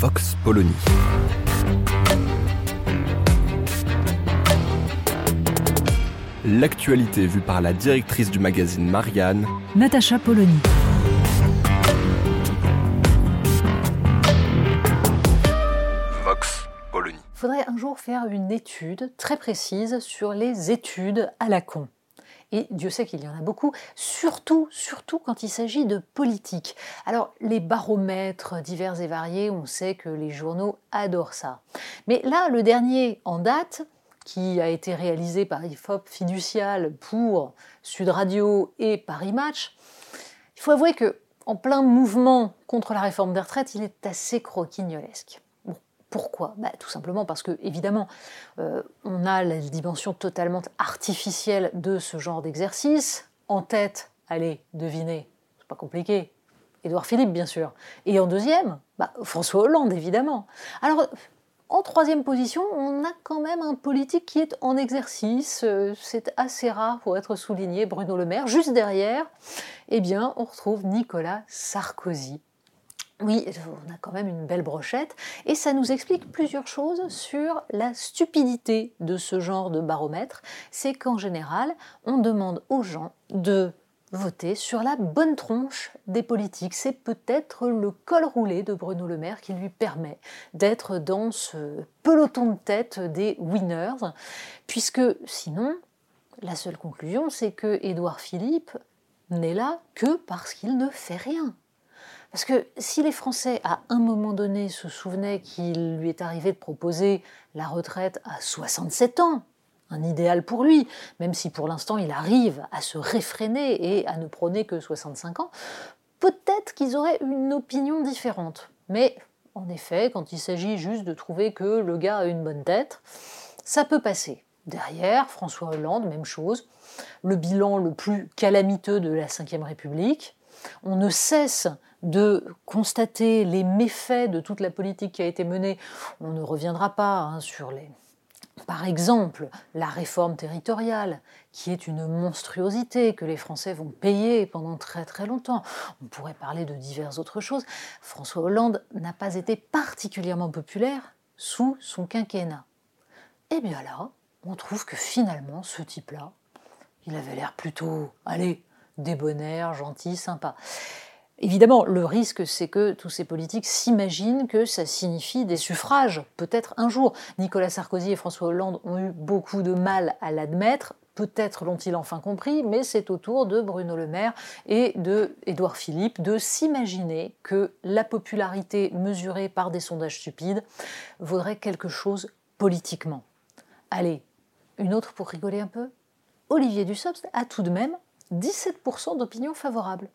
Vox Polony. L'actualité vue par la directrice du magazine Marianne, Natacha Polony. Vox Polony. Il faudrait un jour faire une étude très précise sur les études à la con. Et Dieu sait qu'il y en a beaucoup, surtout, surtout quand il s'agit de politique. Alors, les baromètres divers et variés, on sait que les journaux adorent ça. Mais là, le dernier en date, qui a été réalisé par IFOP Fiducial pour Sud Radio et Paris Match, il faut avouer que en plein mouvement contre la réforme des retraites, il est assez croquignolesque. Pourquoi? Bah, Tout simplement parce que, évidemment, euh, on a la dimension totalement artificielle de ce genre d'exercice. En tête, allez, devinez, c'est pas compliqué, Édouard Philippe, bien sûr. Et en deuxième, bah, François Hollande, évidemment. Alors, en troisième position, on a quand même un politique qui est en exercice. euh, C'est assez rare pour être souligné, Bruno Le Maire. Juste derrière, eh bien, on retrouve Nicolas Sarkozy. Oui, on a quand même une belle brochette et ça nous explique plusieurs choses sur la stupidité de ce genre de baromètre. C'est qu'en général, on demande aux gens de voter sur la bonne tronche des politiques. C'est peut-être le col roulé de Bruno Le Maire qui lui permet d'être dans ce peloton de tête des winners, puisque sinon, la seule conclusion, c'est que Édouard Philippe n'est là que parce qu'il ne fait rien. Parce que si les Français, à un moment donné, se souvenaient qu'il lui est arrivé de proposer la retraite à 67 ans, un idéal pour lui, même si pour l'instant il arrive à se réfréner et à ne prôner que 65 ans, peut-être qu'ils auraient une opinion différente. Mais en effet, quand il s'agit juste de trouver que le gars a une bonne tête, ça peut passer. Derrière, François Hollande, même chose, le bilan le plus calamiteux de la Ve République. On ne cesse de constater les méfaits de toute la politique qui a été menée. On ne reviendra pas hein, sur les, par exemple, la réforme territoriale, qui est une monstruosité que les Français vont payer pendant très très longtemps. On pourrait parler de diverses autres choses. François Hollande n'a pas été particulièrement populaire sous son quinquennat. Et bien là, on trouve que finalement, ce type-là, il avait l'air plutôt, allez, débonnaire, gentil, sympa. Évidemment, le risque, c'est que tous ces politiques s'imaginent que ça signifie des suffrages, peut-être un jour. Nicolas Sarkozy et François Hollande ont eu beaucoup de mal à l'admettre. Peut-être l'ont-ils enfin compris, mais c'est au tour de Bruno Le Maire et de Édouard Philippe de s'imaginer que la popularité mesurée par des sondages stupides vaudrait quelque chose politiquement. Allez, une autre pour rigoler un peu? Olivier Dussopt a tout de même 17% d'opinion favorable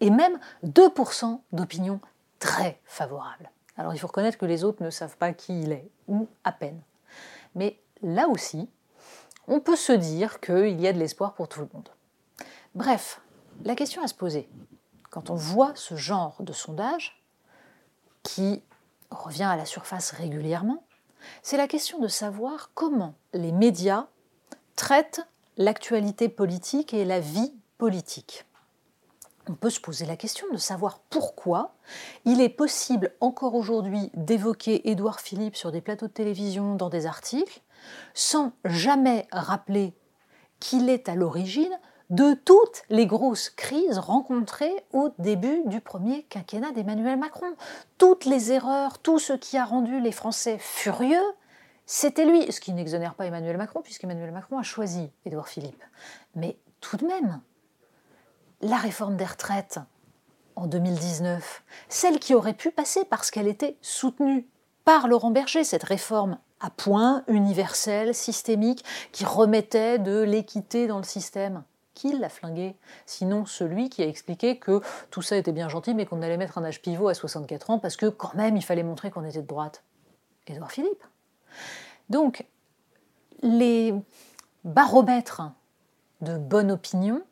et même 2% d'opinion très favorable. Alors il faut reconnaître que les autres ne savent pas qui il est, ou à peine. Mais là aussi, on peut se dire qu'il y a de l'espoir pour tout le monde. Bref, la question à se poser, quand on voit ce genre de sondage, qui revient à la surface régulièrement, c'est la question de savoir comment les médias traitent l'actualité politique et la vie politique on peut se poser la question de savoir pourquoi il est possible encore aujourd'hui d'évoquer Édouard Philippe sur des plateaux de télévision, dans des articles, sans jamais rappeler qu'il est à l'origine de toutes les grosses crises rencontrées au début du premier quinquennat d'Emmanuel Macron. Toutes les erreurs, tout ce qui a rendu les Français furieux, c'était lui, ce qui n'exonère pas Emmanuel Macron, puisqu'Emmanuel Macron a choisi Édouard Philippe. Mais tout de même, la réforme des retraites en 2019, celle qui aurait pu passer parce qu'elle était soutenue par Laurent Berger, cette réforme à point, universelle, systémique, qui remettait de l'équité dans le système, qui l'a flingué? Sinon celui qui a expliqué que tout ça était bien gentil, mais qu'on allait mettre un âge pivot à 64 ans parce que quand même il fallait montrer qu'on était de droite. Édouard Philippe. Donc, les baromètres de bonne opinion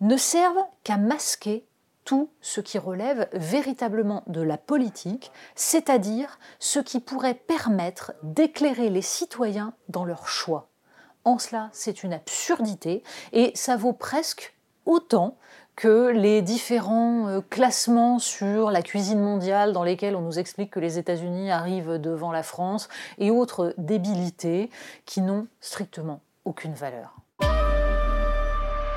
ne servent qu'à masquer tout ce qui relève véritablement de la politique, c'est-à-dire ce qui pourrait permettre d'éclairer les citoyens dans leur choix. En cela, c'est une absurdité et ça vaut presque autant que les différents euh, classements sur la cuisine mondiale dans lesquels on nous explique que les États-Unis arrivent devant la France et autres débilités qui n'ont strictement aucune valeur.